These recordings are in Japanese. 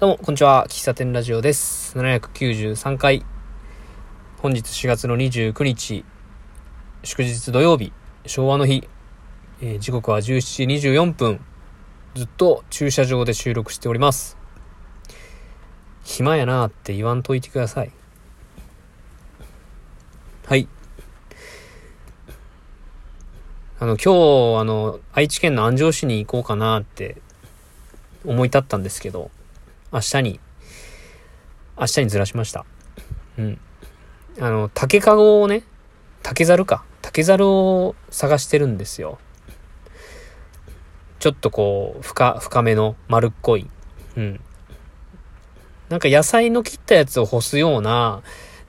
どうも、こんにちは。喫茶店ラジオです。793回。本日4月の29日、祝日土曜日、昭和の日。えー、時刻は17時24分。ずっと駐車場で収録しております。暇やなーって言わんといてください。はい。あの、今日、あの、愛知県の安城市に行こうかなって思い立ったんですけど、明日に、明日にずらしました。うん。あの、竹かごをね、竹猿か。竹猿を探してるんですよ。ちょっとこう、深、深めの丸っこい。うん。なんか野菜の切ったやつを干すような、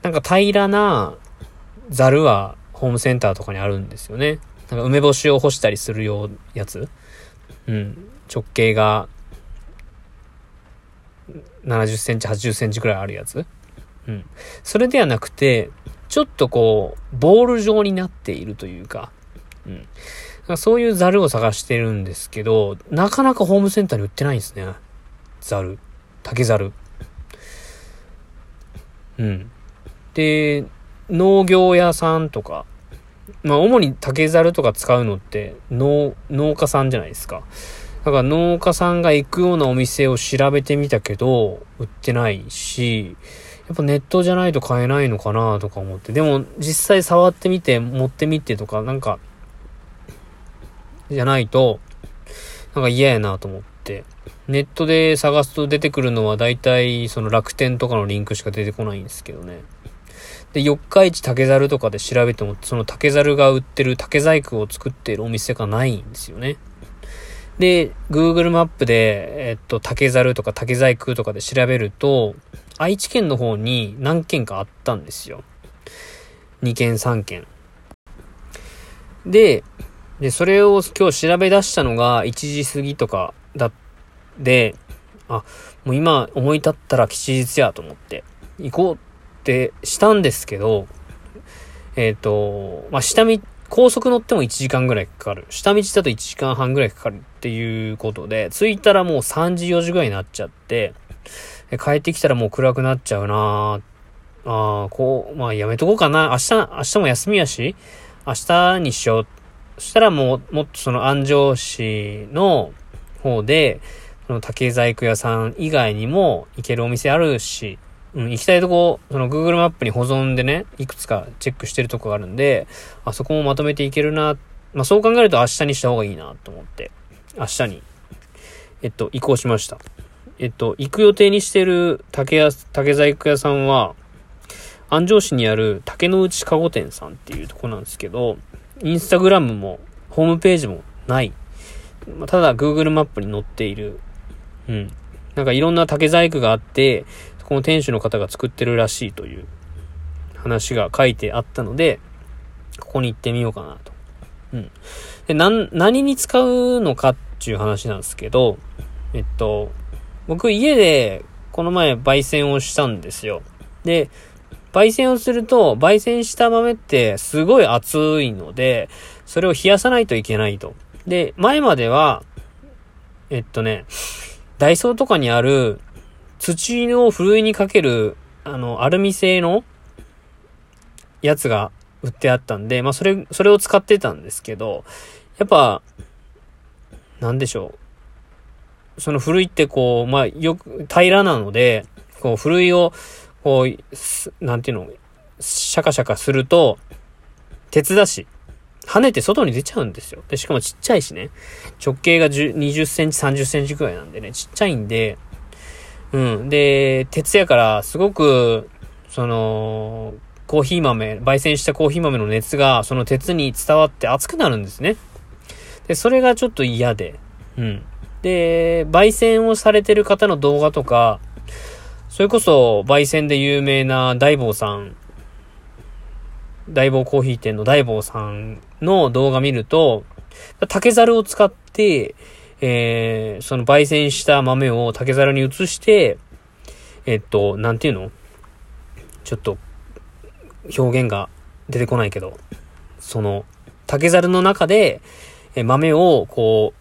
なんか平らなザルはホームセンターとかにあるんですよね。なんか梅干しを干したりするようやつ。うん。直径が70センチ、80センチくらいあるやつ？うん。それではなくて、ちょっとこう、ボール状になっているというか、うん。そういうザルを探してるんですけど、なかなかホームセンターに売ってないんですね。ザル。竹ザル。うん。で、農業屋さんとか、まあ主に竹ザルとか使うのって農、農家さんじゃないですか。だから農家さんが行くようなお店を調べてみたけど、売ってないし、やっぱネットじゃないと買えないのかなとか思って。でも実際触ってみて、持ってみてとか、なんか、じゃないと、なんか嫌やなと思って。ネットで探すと出てくるのは大体その楽天とかのリンクしか出てこないんですけどね。で、四日市竹猿とかで調べても、その竹猿が売ってる竹細工を作っているお店がないんですよね。で、Google マップで、えっと、竹猿とか竹細工とかで調べると、愛知県の方に何件かあったんですよ。2件3件。で、で、それを今日調べ出したのが1時過ぎとかだ、で、あ、もう今思い立ったら吉日やと思って、行こうってしたんですけど、えっ、ー、と、まあ、下見、高速乗っても1時間ぐらいかかる。下道だと1時間半ぐらいかかるっていうことで、着いたらもう3時4時ぐらいになっちゃって、帰ってきたらもう暗くなっちゃうなああ、こう、まあやめとこうかな。明日、明日も休みやし、明日にしよう。そしたらもう、もっとその安城市の方で、その竹細工屋さん以外にも行けるお店あるし、うん、行きたいとこ、その Google マップに保存でね、いくつかチェックしてるとこがあるんで、あそこもまとめていけるな。まあそう考えると明日にした方がいいなと思って、明日に、えっと、移行しました。えっと、行く予定にしてる竹屋、竹細工屋さんは、安城市にある竹の内かご店さんっていうとこなんですけど、インスタグラムも、ホームページもない。ただ、Google マップに載っている。うん。なんかいろんな竹細工があって、この店主の方が作ってるらしいという話が書いてあったので、ここに行ってみようかなと。うん。で、な、何に使うのかっていう話なんですけど、えっと、僕家でこの前焙煎をしたんですよ。で、焙煎をすると、焙煎した豆ってすごい熱いので、それを冷やさないといけないと。で、前までは、えっとね、ダイソーとかにある土のふるいにかける、あの、アルミ製のやつが売ってあったんで、まあ、それ、それを使ってたんですけど、やっぱ、なんでしょう。そのふるいってこう、まあ、よく、平らなので、こう、ふるいを、こう、なんていうの、シャカシャカすると、鉄だし、跳ねて外に出ちゃうんですよ。で、しかもちっちゃいしね。直径が20センチ、30センチくらいなんでね、ちっちゃいんで、うん。で、鉄やから、すごく、その、コーヒー豆、焙煎したコーヒー豆の熱が、その鉄に伝わって熱くなるんですね。で、それがちょっと嫌で。うん。で、焙煎をされてる方の動画とか、それこそ、焙煎で有名な大坊さん、大坊コーヒー店の大坊さんの動画見ると、竹猿を使って、えー、その焙煎した豆を竹皿に移して、えっと、なんていうの？ちょっと、表現が出てこないけど、その、竹皿の中で、え豆を、こ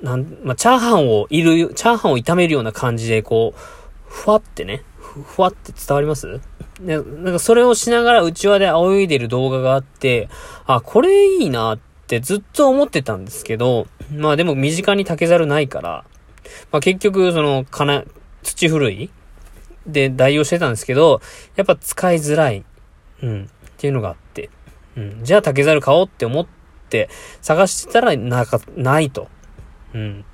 う、なん、まあ、チャーハンをいる、チャーハンを炒めるような感じで、こう、ふわってね、ふわって伝わります？で、なんかそれをしながら内輪で泳いでる動画があって、あ、これいいなってずっと思ってたんですけど、まあでも身近に竹猿ないから、まあ結局その、かな、土古いで代用してたんですけど、やっぱ使いづらい。うん。っていうのがあって。うん。じゃあ竹猿買おうって思って探してたらなか、ないと。うん。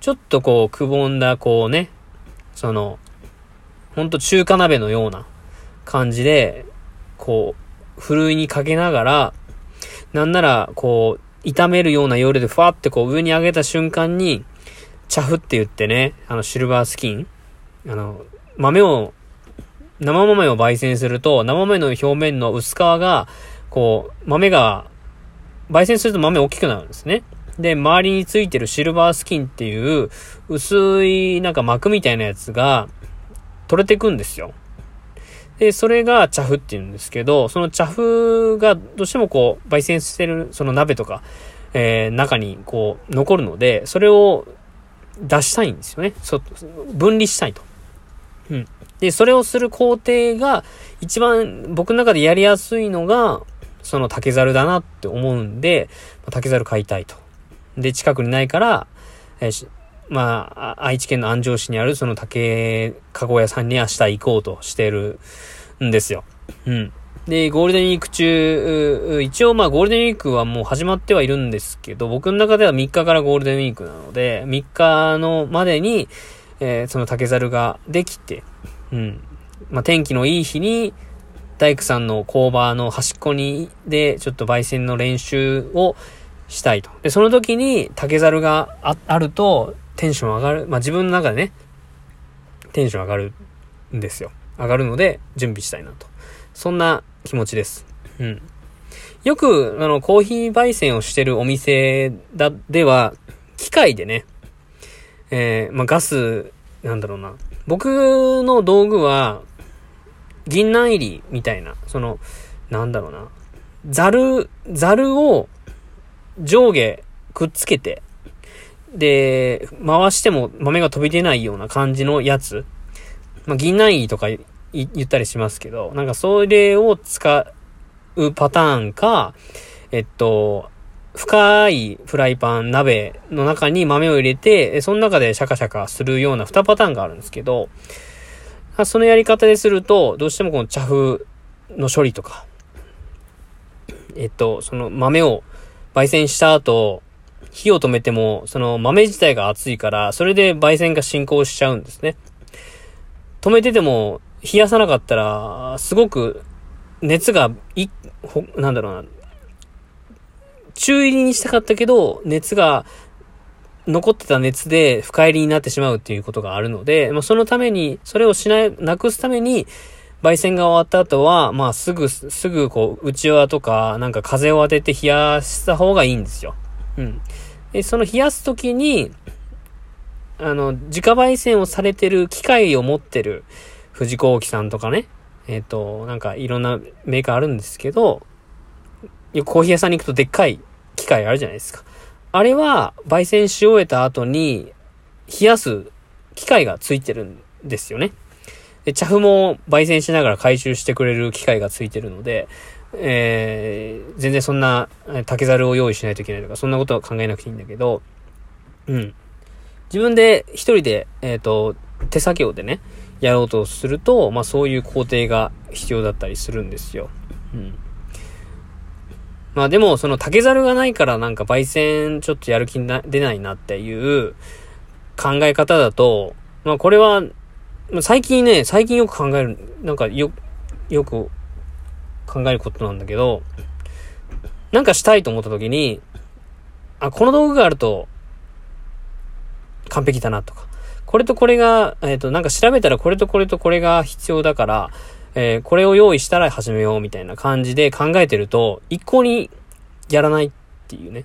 ちょっとこう、くぼんだ、こうね、その、ほんと中華鍋のような感じで、こう、ふるいにかけながら、なんなら、こう、炒めるような夜でふわってこう上に上げた瞬間に、チャフって言ってね、あのシルバースキン、あの、豆を、生豆を焙煎すると、生豆の表面の薄皮が、こう、豆が、焙煎すると豆大きくなるんですね。で、周りについてるシルバースキンっていう、薄いなんか膜みたいなやつが、取れてくんですよ。で、それが茶フって言うんですけど、その茶フがどうしてもこう、焙煎してる、その鍋とか、えー、中にこう、残るので、それを出したいんですよね。そ、分離したいと。うん。で、それをする工程が、一番僕の中でやりやすいのが、その竹猿だなって思うんで、竹猿買いたいと。で、近くにないから、えー、まあ、愛知県の安城市にあるその竹かご屋さんに明日行こうとしてるんですよ。うん。で、ゴールデンウィーク中、一応まあゴールデンウィークはもう始まってはいるんですけど、僕の中では3日からゴールデンウィークなので、3日のまでに、えー、その竹猿ができて、うん。まあ天気のいい日に、大工さんの工場の端っこに、で、ちょっと焙煎の練習をしたいと。で、その時に竹猿があると、テンション上がる。まあ、自分の中でね、テンション上がるんですよ。上がるので、準備したいなと。そんな気持ちです。うん。よく、あの、コーヒー焙煎をしてるお店だ、では、機械でね、えー、まあ、ガス、なんだろうな。僕の道具は、銀杏入りみたいな、その、なんだろうな。ザル、ザルを上下くっつけて、で、回しても豆が飛び出ないような感じのやつ。まあ、銀杏とか言ったりしますけど、なんかそれを使うパターンか、えっと、深いフライパン、鍋の中に豆を入れて、その中でシャカシャカするような2パターンがあるんですけど、そのやり方ですると、どうしてもこの茶風の処理とか、えっと、その豆を焙煎した後、火を止めても、その豆自体が熱いから、それで焙煎が進行しちゃうんですね。止めてても、冷やさなかったら、すごく熱が、い、ほ、なんだろうな、中入りにしたかったけど、熱が、残ってた熱で深入りになってしまうっていうことがあるので、まあ、そのために、それをしない、なくすために、焙煎が終わった後は、まあ、すぐ、すぐ、こう、内輪とか、なんか風を当てて冷やした方がいいんですよ。うん。で、その冷やすときに、あの、自家焙煎をされてる機械を持ってる藤子機さんとかね、えっ、ー、と、なんかいろんなメーカーあるんですけど、コーヒー屋さんに行くとでっかい機械あるじゃないですか。あれは、焙煎し終えた後に、冷やす機械がついてるんですよね。で、茶粉も焙煎しながら回収してくれる機械がついてるので、えー、全然そんな竹猿を用意しないといけないとか、そんなことは考えなくていいんだけど、うん。自分で一人で、えっ、ー、と、手作業でね、やろうとすると、まあそういう工程が必要だったりするんですよ。うん。まあでも、その竹猿がないからなんか焙煎ちょっとやる気な出ないなっていう考え方だと、まあこれは、最近ね、最近よく考える、なんかよ、よく考えることなんだけど、なんかしたいと思った時に、あ、この道具があると、完璧だなとか、これとこれが、えっ、ー、と、なんか調べたらこれとこれとこれが必要だから、えー、これを用意したら始めようみたいな感じで考えてると、一向にやらないっていうね。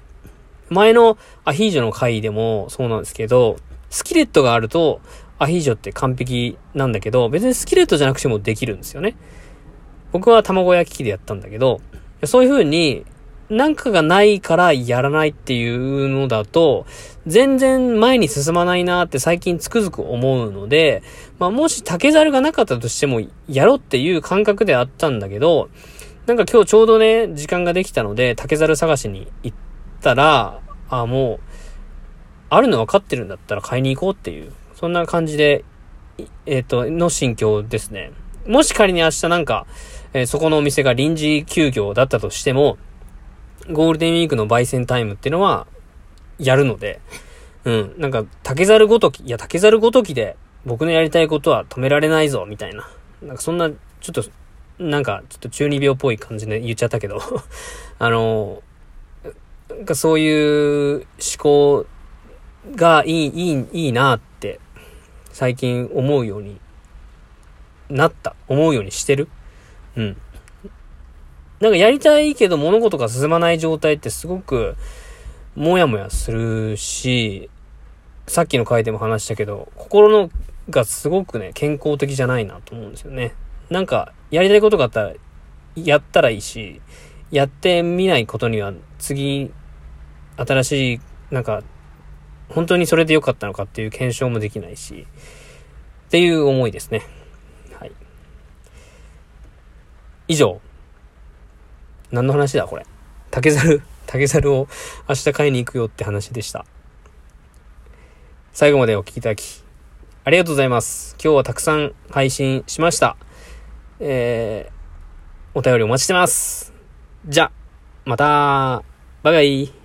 前のアヒージョの回でもそうなんですけど、スキレットがあると、アヒージョって完璧なんだけど、別にスキレットじゃなくてもできるんですよね。僕は卵焼き器でやったんだけど、そういう風に、なんかがないからやらないっていうのだと、全然前に進まないなって最近つくづく思うので、まあもし竹猿がなかったとしても、やろうっていう感覚であったんだけど、なんか今日ちょうどね、時間ができたので、竹猿探しに行ったら、あ、もう、あるの分かってるんだったら買いに行こうっていう、そんな感じで、えっ、ー、と、の心境ですね。もし仮に明日なんか、えー、そこのお店が臨時休業だったとしても、ゴールデンウィークの焙煎タイムっていうのは、やるので、うん、なんか、竹猿ごとき、いや、竹猿ごときで、僕のやりたいことは止められないぞ、みたいな。なんかそんな、ちょっと、なんか、ちょっと中二病っぽい感じで言っちゃったけど あの、なんかそういう思考がいい、いい、いいなって、最近思うようになった。思うようにしてる。うん。なんかやりたいけど物事が進まない状態ってすごく、もやもやするし、さっきの回でも話したけど、心のがすごくね、健康的じゃないなと思うんですよね。なんか、やりたいことがあったら、やったらいいし、やってみないことには、次、新しい、なんか、本当にそれで良かったのかっていう検証もできないし、っていう思いですね。はい。以上、何の話だこれ。竹猿、竹猿を明日買いに行くよって話でした。最後までお聴きいただき、ありがとうございます。今日はたくさん配信しました。えー、お便りお待ちしてます。じゃ、また、バイバイ。